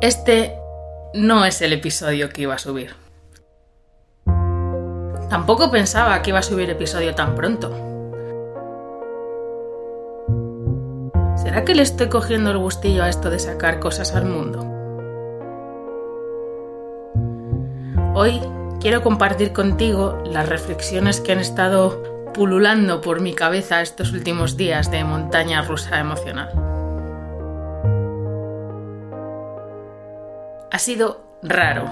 Este no es el episodio que iba a subir. Tampoco pensaba que iba a subir episodio tan pronto. ¿Será que le estoy cogiendo el gustillo a esto de sacar cosas al mundo? Hoy quiero compartir contigo las reflexiones que han estado pululando por mi cabeza estos últimos días de montaña rusa emocional. Ha sido raro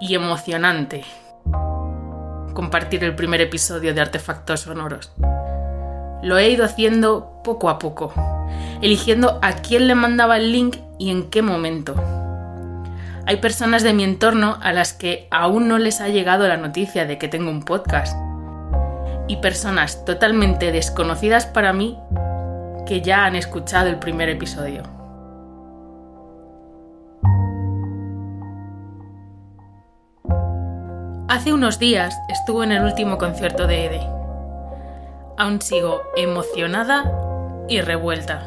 y emocionante compartir el primer episodio de Artefactos Sonoros. Lo he ido haciendo poco a poco, eligiendo a quién le mandaba el link y en qué momento. Hay personas de mi entorno a las que aún no les ha llegado la noticia de que tengo un podcast. Y personas totalmente desconocidas para mí que ya han escuchado el primer episodio. Hace unos días estuve en el último concierto de Ede. Aún sigo emocionada y revuelta.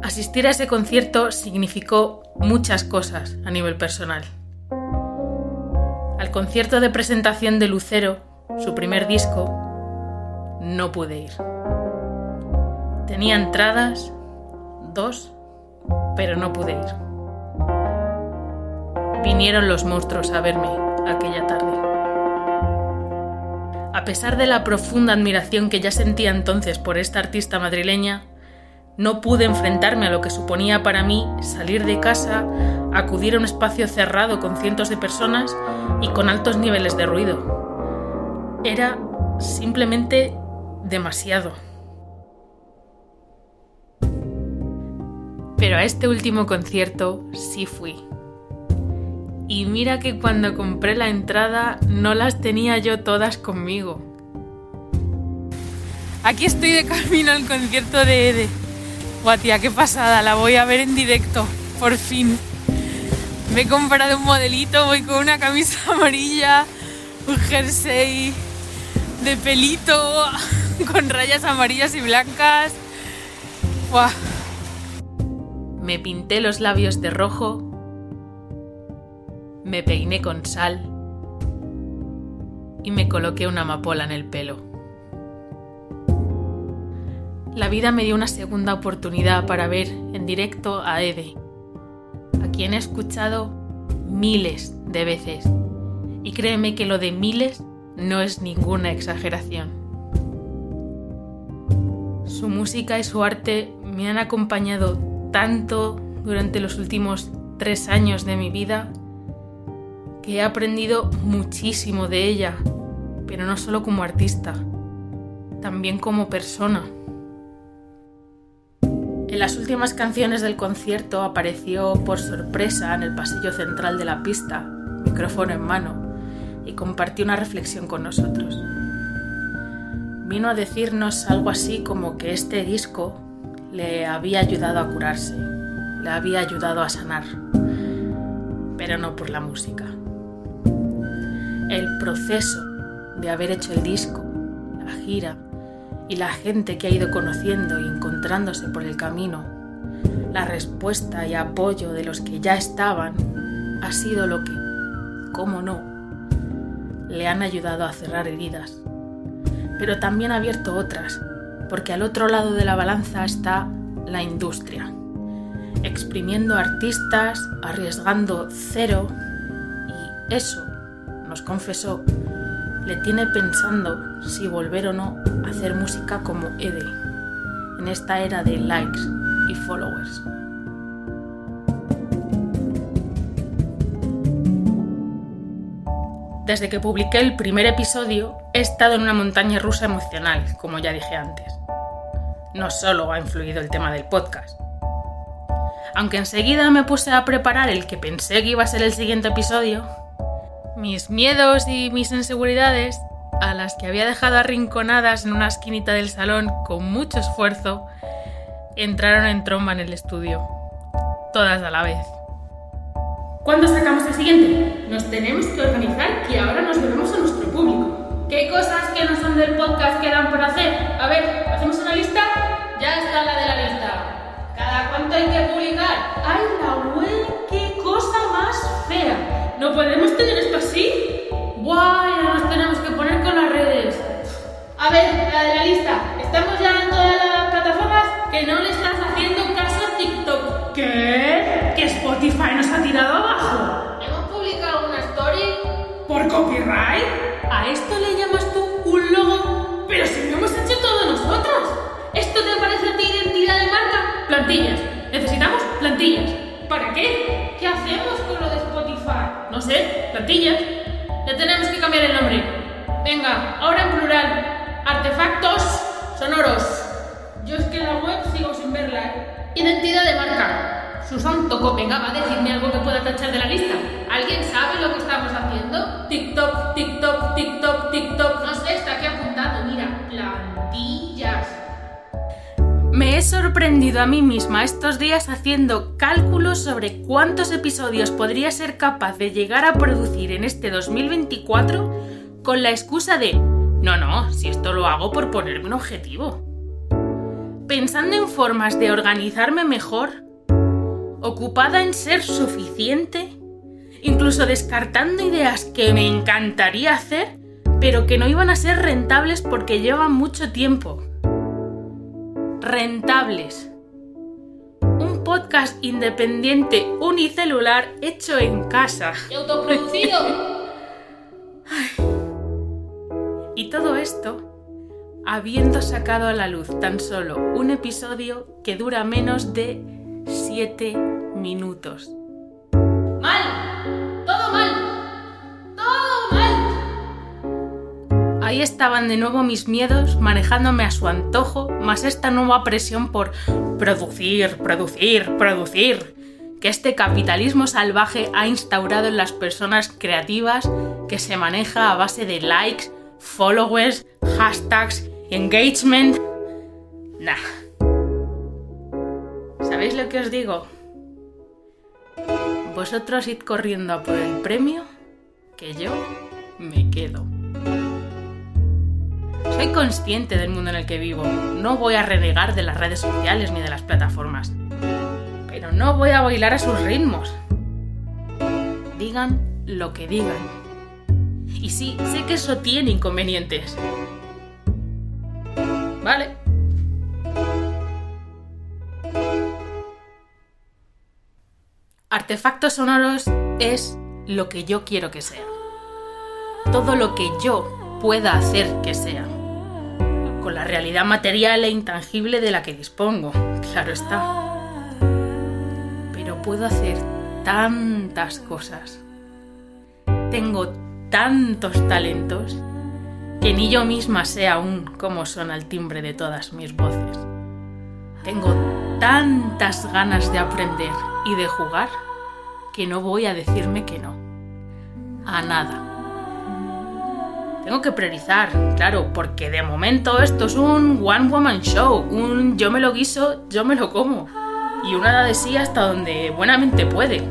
Asistir a ese concierto significó muchas cosas a nivel personal. Al concierto de presentación de Lucero, su primer disco, no pude ir. Tenía entradas, dos, pero no pude ir vinieron los monstruos a verme aquella tarde. A pesar de la profunda admiración que ya sentía entonces por esta artista madrileña, no pude enfrentarme a lo que suponía para mí salir de casa, acudir a un espacio cerrado con cientos de personas y con altos niveles de ruido. Era simplemente demasiado. Pero a este último concierto sí fui. Y mira que cuando compré la entrada no las tenía yo todas conmigo. Aquí estoy de camino al concierto de Ede. Guatia, qué pasada, la voy a ver en directo, por fin. Me he comprado un modelito, voy con una camisa amarilla, un jersey de pelito, con rayas amarillas y blancas. Me pinté los labios de rojo me peiné con sal y me coloqué una amapola en el pelo. La vida me dio una segunda oportunidad para ver en directo a Ede, a quien he escuchado miles de veces. Y créeme que lo de miles no es ninguna exageración. Su música y su arte me han acompañado tanto durante los últimos tres años de mi vida he aprendido muchísimo de ella, pero no solo como artista, también como persona. En las últimas canciones del concierto apareció por sorpresa en el pasillo central de la pista, micrófono en mano, y compartió una reflexión con nosotros. Vino a decirnos algo así como que este disco le había ayudado a curarse, le había ayudado a sanar, pero no por la música el proceso de haber hecho el disco, la gira y la gente que ha ido conociendo y encontrándose por el camino, la respuesta y apoyo de los que ya estaban, ha sido lo que, cómo no, le han ayudado a cerrar heridas. Pero también ha abierto otras, porque al otro lado de la balanza está la industria, exprimiendo artistas, arriesgando cero, y eso nos confesó, le tiene pensando si volver o no a hacer música como Ede, en esta era de likes y followers. Desde que publiqué el primer episodio, he estado en una montaña rusa emocional, como ya dije antes. No solo ha influido el tema del podcast. Aunque enseguida me puse a preparar el que pensé que iba a ser el siguiente episodio, mis miedos y mis inseguridades, a las que había dejado arrinconadas en una esquinita del salón con mucho esfuerzo, entraron en tromba en el estudio, todas a la vez. ¿Cuándo sacamos el siguiente? Nos tenemos que organizar y ahora nos veremos a nuestro público. ¿Qué cosas que no son del podcast quedan por hacer? A ver, ¿hacemos una lista? Ya está la de la lista. ¿Cada cuánto hay que ¿Podemos tener esto así? ¡Guay! Ya nos tenemos que poner con las redes. A ver, la de la lista. ¿Estamos ya en todas las plataformas? Que no le estás haciendo caso a TikTok. ¿Qué? ¿Que Spotify nos ha tirado abajo? ¿Hemos publicado una story? ¿Por copyright? ¿A esto le llamas tú un logo? Pero si lo hemos hecho todos nosotros. ¿Esto te parece a ti identidad de marca? Plantillas. Necesitamos plantillas. Plantillas. Ya tenemos que cambiar el nombre. Venga, ahora en plural. Artefactos sonoros. Yo es que la web sigo sin verla. ¿eh? Identidad de marca. Susan tocó. Venga, va a decirme algo que pueda tachar de la lista. ¿Alguien sabe lo que estamos haciendo? TikTok, TikTok, TikTok, TikTok. He sorprendido a mí misma estos días haciendo cálculos sobre cuántos episodios podría ser capaz de llegar a producir en este 2024 con la excusa de, no, no, si esto lo hago por ponerme un objetivo. Pensando en formas de organizarme mejor, ocupada en ser suficiente, incluso descartando ideas que me encantaría hacer, pero que no iban a ser rentables porque llevan mucho tiempo rentables. Un podcast independiente unicelular hecho en casa. ¿Y autoproducido? Y todo esto habiendo sacado a la luz tan solo un episodio que dura menos de 7 minutos. Ahí estaban de nuevo mis miedos manejándome a su antojo, más esta nueva presión por producir, producir, producir, que este capitalismo salvaje ha instaurado en las personas creativas que se maneja a base de likes, followers, hashtags, engagement. Nah. ¿Sabéis lo que os digo? Vosotros id corriendo a por el premio, que yo me quedo. Soy consciente del mundo en el que vivo. No voy a renegar de las redes sociales ni de las plataformas. Pero no voy a bailar a sus ritmos. Digan lo que digan. Y sí, sé que eso tiene inconvenientes. Vale. Artefactos sonoros es lo que yo quiero que sea. Todo lo que yo pueda hacer que sea. Con la realidad material e intangible de la que dispongo, claro está. Pero puedo hacer tantas cosas. Tengo tantos talentos que ni yo misma sé aún cómo son al timbre de todas mis voces. Tengo tantas ganas de aprender y de jugar que no voy a decirme que no. A nada. Tengo que priorizar, claro, porque de momento esto es un one woman show, un yo me lo guiso, yo me lo como. Y una da de sí hasta donde buenamente puede.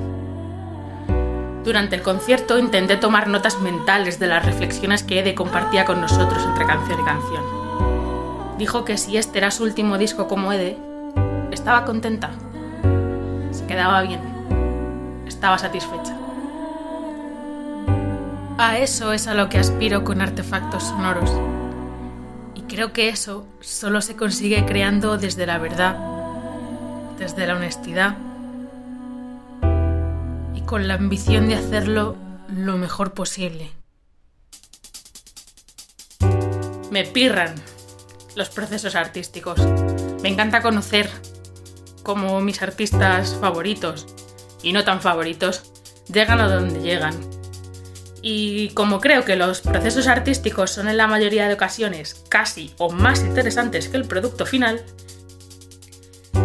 Durante el concierto intenté tomar notas mentales de las reflexiones que Ede compartía con nosotros entre canción y canción. Dijo que si este era su último disco como Ede, estaba contenta. Se quedaba bien. Estaba satisfecha. A eso es a lo que aspiro con artefactos sonoros. Y creo que eso solo se consigue creando desde la verdad, desde la honestidad y con la ambición de hacerlo lo mejor posible. Me pirran los procesos artísticos. Me encanta conocer cómo mis artistas favoritos y no tan favoritos llegan a donde llegan. Y como creo que los procesos artísticos son en la mayoría de ocasiones casi o más interesantes que el producto final,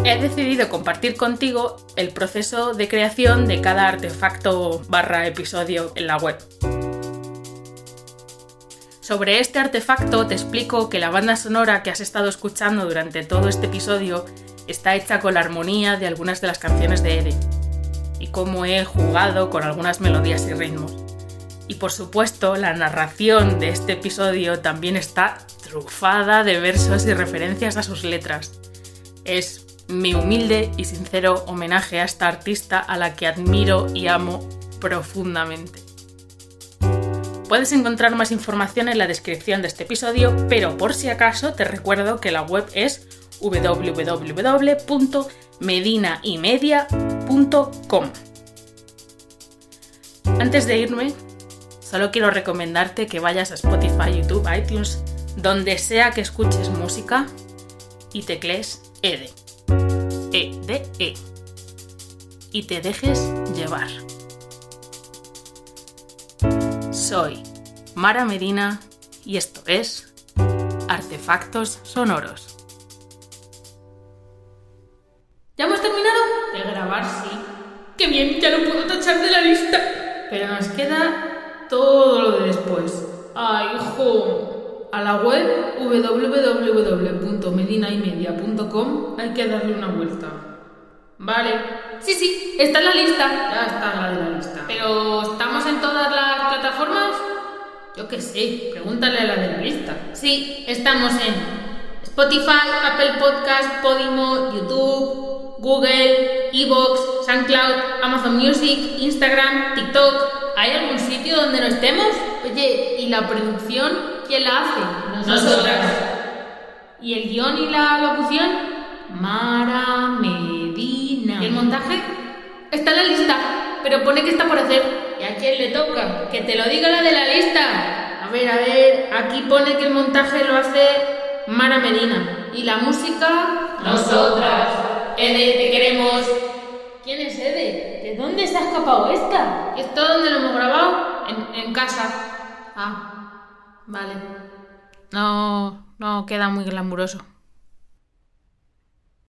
he decidido compartir contigo el proceso de creación de cada artefacto barra episodio en la web. Sobre este artefacto te explico que la banda sonora que has estado escuchando durante todo este episodio está hecha con la armonía de algunas de las canciones de Ede y cómo he jugado con algunas melodías y ritmos. Y por supuesto, la narración de este episodio también está trufada de versos y referencias a sus letras. Es mi humilde y sincero homenaje a esta artista a la que admiro y amo profundamente. puedes encontrar más información en la descripción de este episodio, pero por si acaso te recuerdo que la web es www.medinaymedia.com. Antes de irme, solo quiero recomendarte que vayas a Spotify, YouTube, iTunes, donde sea que escuches música y teclees EDE. E-D-E. Y te dejes llevar. Soy Mara Medina y esto es Artefactos Sonoros. ¿Ya hemos terminado? De grabar, sí. ¡Qué bien! Ya lo puedo tachar de la lista. Pero nos queda todo lo de después. ¡Ay, hijo! A la web www.medinaymedia.com hay que darle una vuelta. Vale. Sí, sí, está en la lista. Ya está la de la lista. Pero ¿estamos en todas las plataformas? Yo qué sé, pregúntale a la de la lista. Sí, estamos en Spotify, Apple Podcast, Podimo, YouTube, Google, Evox, SoundCloud, Amazon Music, Instagram, TikTok. ¿Hay algún sitio donde no estemos? Oye, ¿y la producción quién la hace? Nosotras. ¿Y el guion y la locución? Mara Medina. ¿Y el montaje? Está en la lista, pero pone que está por hacer. ¿Y a quién le toca? Que te lo diga la de la lista. A ver, a ver, aquí pone que el montaje lo hace Mara Medina. ¿Y la música? Nosotras. Te queremos. ¿Quién es Ede? ¿De dónde se ha escapado esta? ¿Esto dónde lo hemos grabado? En, en casa. Ah, vale. No, no queda muy glamuroso.